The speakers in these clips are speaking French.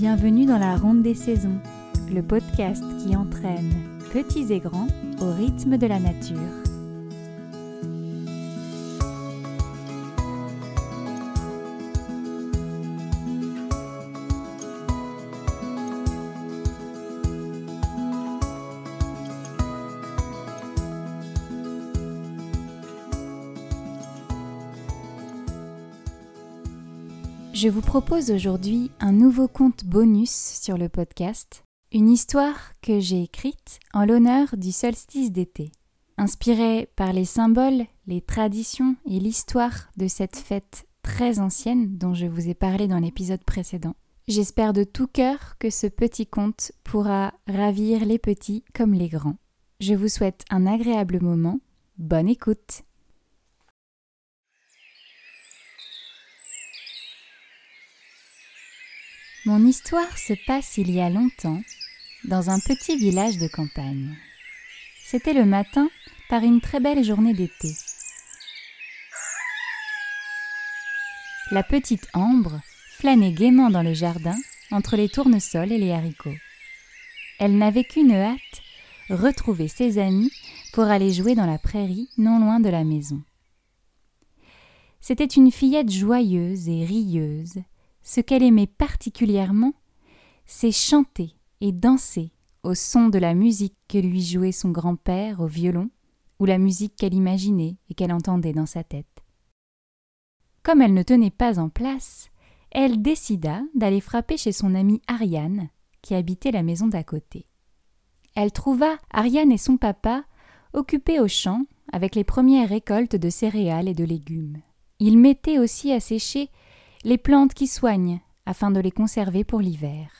Bienvenue dans la Ronde des Saisons, le podcast qui entraîne petits et grands au rythme de la nature. Je vous propose aujourd'hui un nouveau conte bonus sur le podcast, une histoire que j'ai écrite en l'honneur du solstice d'été. Inspirée par les symboles, les traditions et l'histoire de cette fête très ancienne dont je vous ai parlé dans l'épisode précédent. J'espère de tout cœur que ce petit conte pourra ravir les petits comme les grands. Je vous souhaite un agréable moment. Bonne écoute Mon histoire se passe il y a longtemps, dans un petit village de campagne. C'était le matin, par une très belle journée d'été. La petite Ambre flânait gaiement dans le jardin, entre les tournesols et les haricots. Elle n'avait qu'une hâte, retrouver ses amis pour aller jouer dans la prairie non loin de la maison. C'était une fillette joyeuse et rieuse, ce qu'elle aimait particulièrement, c'est chanter et danser au son de la musique que lui jouait son grand-père au violon, ou la musique qu'elle imaginait et qu'elle entendait dans sa tête. Comme elle ne tenait pas en place, elle décida d'aller frapper chez son amie Ariane, qui habitait la maison d'à côté. Elle trouva Ariane et son papa occupés au champ avec les premières récoltes de céréales et de légumes. Ils mettaient aussi à sécher les plantes qui soignent, afin de les conserver pour l'hiver.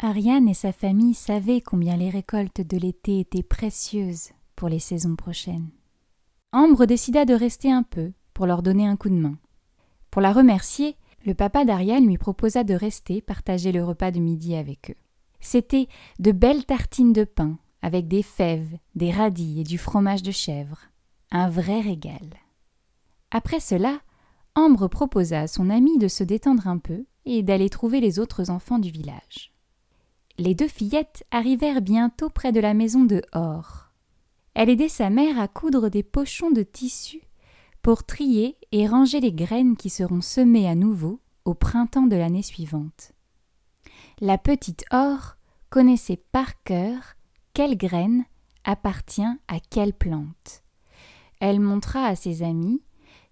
Ariane et sa famille savaient combien les récoltes de l'été étaient précieuses pour les saisons prochaines. Ambre décida de rester un peu pour leur donner un coup de main. Pour la remercier, le papa d'Ariane lui proposa de rester partager le repas de midi avec eux. C'étaient de belles tartines de pain avec des fèves, des radis et du fromage de chèvre. Un vrai régal. Après cela, Ambre proposa à son amie de se détendre un peu et d'aller trouver les autres enfants du village. Les deux fillettes arrivèrent bientôt près de la maison de Or. Elle aidait sa mère à coudre des pochons de tissu pour trier et ranger les graines qui seront semées à nouveau au printemps de l'année suivante. La petite Or connaissait par cœur quelle graine appartient à quelle plante. Elle montra à ses amis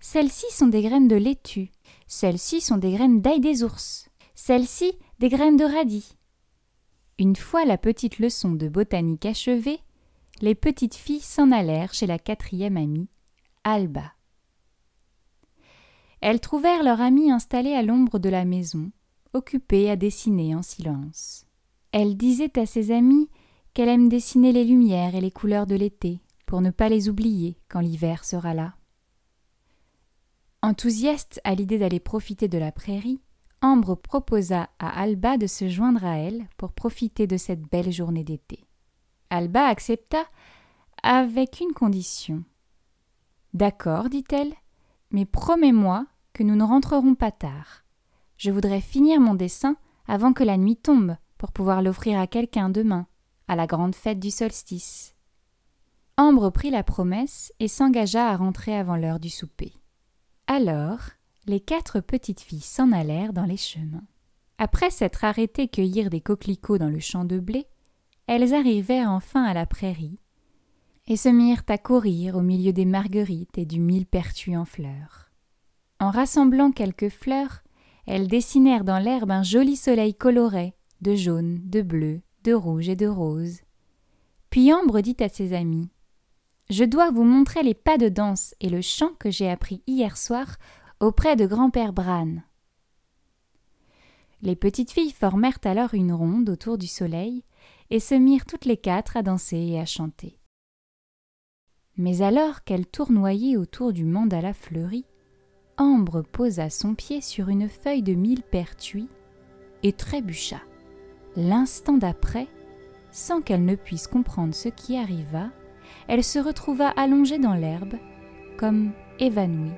celles-ci sont des graines de laitue. Celles-ci sont des graines d'ail des ours. Celles-ci des graines de radis. Une fois la petite leçon de botanique achevée, les petites filles s'en allèrent chez la quatrième amie, Alba. Elles trouvèrent leur amie installée à l'ombre de la maison, occupée à dessiner en silence. Elle disait à ses amies qu'elle aime dessiner les lumières et les couleurs de l'été, pour ne pas les oublier quand l'hiver sera là. Enthousiaste à l'idée d'aller profiter de la prairie, Ambre proposa à Alba de se joindre à elle pour profiter de cette belle journée d'été. Alba accepta avec une condition. D'accord, dit-elle, mais promets-moi que nous ne rentrerons pas tard. Je voudrais finir mon dessin avant que la nuit tombe pour pouvoir l'offrir à quelqu'un demain, à la grande fête du solstice. Ambre prit la promesse et s'engagea à rentrer avant l'heure du souper. Alors, les quatre petites filles s'en allèrent dans les chemins. Après s'être arrêtées cueillir des coquelicots dans le champ de blé, elles arrivèrent enfin à la prairie et se mirent à courir au milieu des marguerites et du millepertuis en fleurs. En rassemblant quelques fleurs, elles dessinèrent dans l'herbe un joli soleil coloré, de jaune, de bleu, de rouge et de rose. Puis Ambre dit à ses amis je dois vous montrer les pas de danse et le chant que j'ai appris hier soir auprès de grand-père Bran. Les petites filles formèrent alors une ronde autour du soleil et se mirent toutes les quatre à danser et à chanter. Mais alors qu'elles tournoyaient autour du mandala fleuri, Ambre posa son pied sur une feuille de millepertuis et trébucha. L'instant d'après, sans qu'elle ne puisse comprendre ce qui arriva, elle se retrouva allongée dans l'herbe, comme évanouie.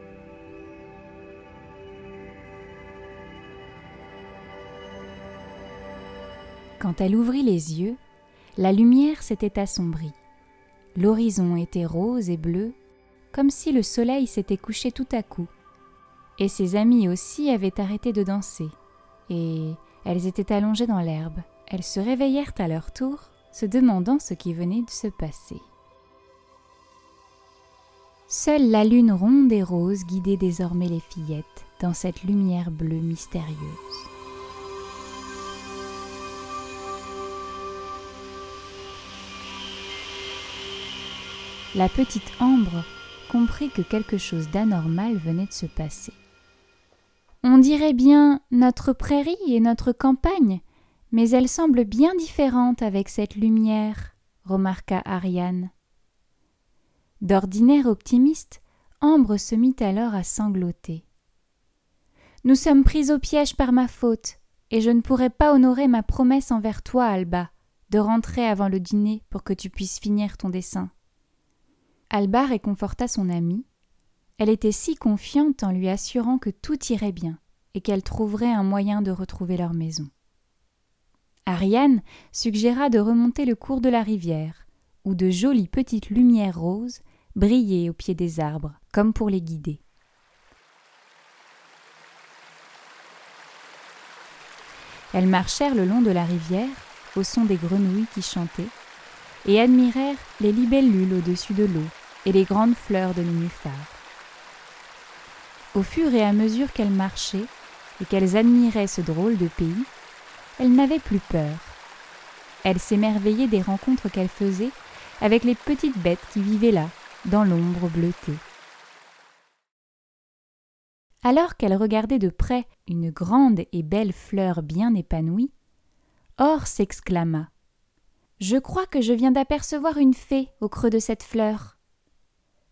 Quand elle ouvrit les yeux, la lumière s'était assombrie. L'horizon était rose et bleu, comme si le soleil s'était couché tout à coup. Et ses amies aussi avaient arrêté de danser, et elles étaient allongées dans l'herbe. Elles se réveillèrent à leur tour, se demandant ce qui venait de se passer. Seule la lune ronde et rose guidait désormais les fillettes dans cette lumière bleue mystérieuse. La petite Ambre comprit que quelque chose d'anormal venait de se passer. On dirait bien notre prairie et notre campagne, mais elle semble bien différente avec cette lumière, remarqua Ariane. D'ordinaire optimiste, Ambre se mit alors à sangloter. Nous sommes pris au piège par ma faute, et je ne pourrai pas honorer ma promesse envers toi, Alba, de rentrer avant le dîner pour que tu puisses finir ton dessin. Alba réconforta son amie. Elle était si confiante en lui assurant que tout irait bien et qu'elle trouverait un moyen de retrouver leur maison. Ariane suggéra de remonter le cours de la rivière, où de jolies petites lumières roses brillaient au pied des arbres, comme pour les guider. Elles marchèrent le long de la rivière, au son des grenouilles qui chantaient, et admirèrent les libellules au-dessus de l'eau et les grandes fleurs de nénuphar. Au fur et à mesure qu'elles marchaient et qu'elles admiraient ce drôle de pays, elles n'avaient plus peur. Elles s'émerveillaient des rencontres qu'elles faisaient avec les petites bêtes qui vivaient là, dans l'ombre bleutée. Alors qu'elles regardaient de près une grande et belle fleur bien épanouie, Or s'exclama. Je crois que je viens d'apercevoir une fée au creux de cette fleur.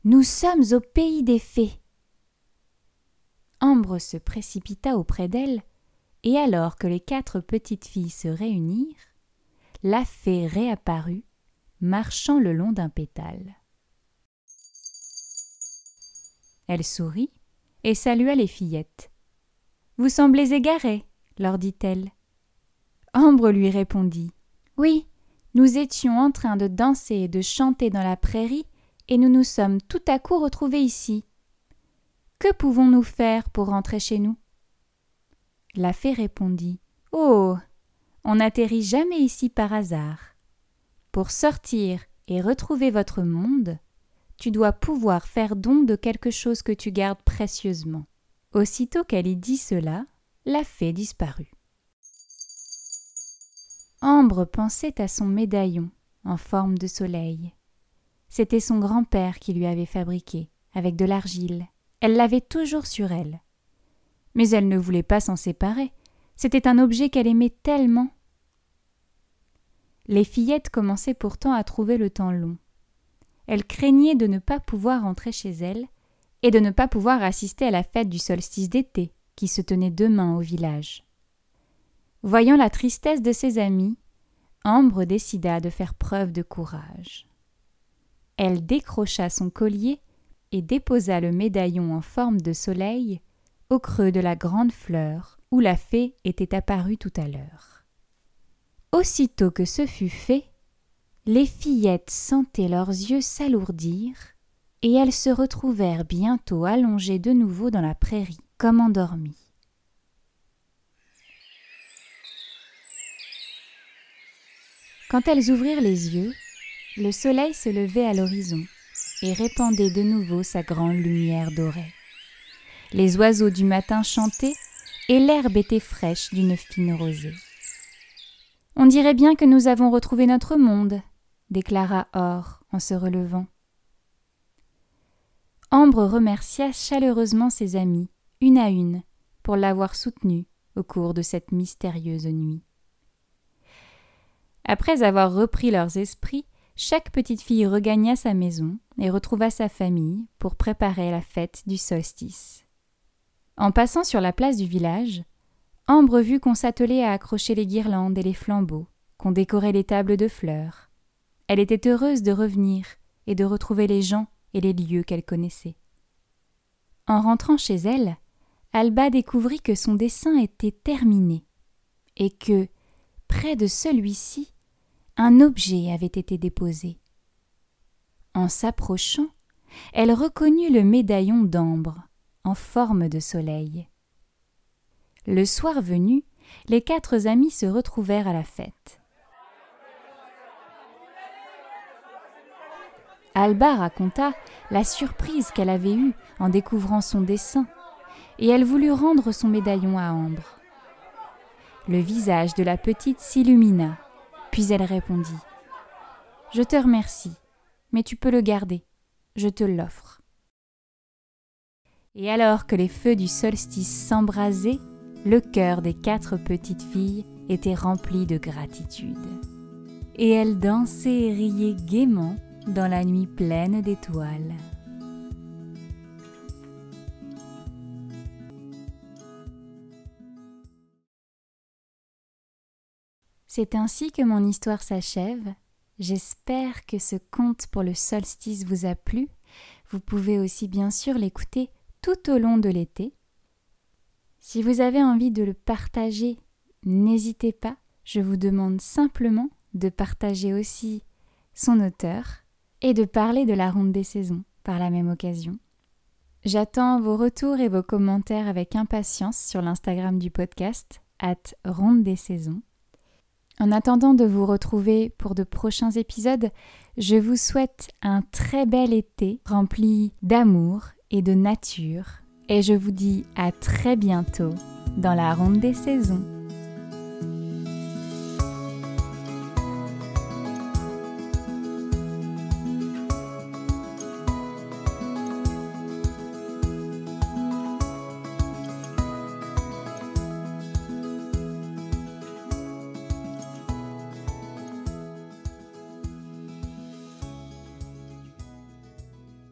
Nous sommes au pays des fées. Ambre se précipita auprès d'elle et alors que les quatre petites filles se réunirent, la fée réapparut, marchant le long d'un pétale. Elle sourit et salua les fillettes. Vous semblez égarées, leur dit-elle. Ambre lui répondit. Oui, nous étions en train de danser et de chanter dans la prairie, et nous nous sommes tout à coup retrouvés ici. Que pouvons-nous faire pour rentrer chez nous? La fée répondit Oh On n'atterrit jamais ici par hasard. Pour sortir et retrouver votre monde, tu dois pouvoir faire don de quelque chose que tu gardes précieusement. Aussitôt qu'elle y dit cela, la fée disparut. Ambre pensait à son médaillon en forme de soleil. C'était son grand-père qui lui avait fabriqué, avec de l'argile. Elle l'avait toujours sur elle mais elle ne voulait pas s'en séparer. C'était un objet qu'elle aimait tellement. Les fillettes commençaient pourtant à trouver le temps long. Elles craignaient de ne pas pouvoir rentrer chez elles et de ne pas pouvoir assister à la fête du solstice d'été qui se tenait demain au village. Voyant la tristesse de ses amis, Ambre décida de faire preuve de courage. Elle décrocha son collier et déposa le médaillon en forme de soleil au creux de la grande fleur où la fée était apparue tout à l'heure. Aussitôt que ce fut fait, les fillettes sentaient leurs yeux s'alourdir, et elles se retrouvèrent bientôt allongées de nouveau dans la prairie, comme endormies. Quand elles ouvrirent les yeux, le soleil se levait à l'horizon et répandait de nouveau sa grande lumière dorée. Les oiseaux du matin chantaient, et l'herbe était fraîche d'une fine rosée. On dirait bien que nous avons retrouvé notre monde, déclara Or en se relevant. Ambre remercia chaleureusement ses amies, une à une, pour l'avoir soutenue au cours de cette mystérieuse nuit. Après avoir repris leurs esprits, chaque petite fille regagna sa maison et retrouva sa famille pour préparer la fête du solstice. En passant sur la place du village, Ambre vit qu'on s'attelait à accrocher les guirlandes et les flambeaux, qu'on décorait les tables de fleurs. Elle était heureuse de revenir et de retrouver les gens et les lieux qu'elle connaissait. En rentrant chez elle, Alba découvrit que son dessin était terminé et que, près de celui-ci, un objet avait été déposé. En s'approchant, elle reconnut le médaillon d'ambre en forme de soleil. Le soir venu, les quatre amis se retrouvèrent à la fête. Alba raconta la surprise qu'elle avait eue en découvrant son dessin, et elle voulut rendre son médaillon à Ambre. Le visage de la petite s'illumina, puis elle répondit Je te remercie, mais tu peux le garder, je te l'offre. Et alors que les feux du solstice s'embrasaient, le cœur des quatre petites filles était rempli de gratitude. Et elles dansaient et riaient gaiement dans la nuit pleine d'étoiles. C'est ainsi que mon histoire s'achève. J'espère que ce conte pour le solstice vous a plu. Vous pouvez aussi bien sûr l'écouter tout au long de l'été. Si vous avez envie de le partager, n'hésitez pas. Je vous demande simplement de partager aussi son auteur et de parler de la ronde des saisons par la même occasion. J'attends vos retours et vos commentaires avec impatience sur l'Instagram du podcast, at ronde des saisons. En attendant de vous retrouver pour de prochains épisodes, je vous souhaite un très bel été rempli d'amour et de nature, et je vous dis à très bientôt dans la ronde des saisons.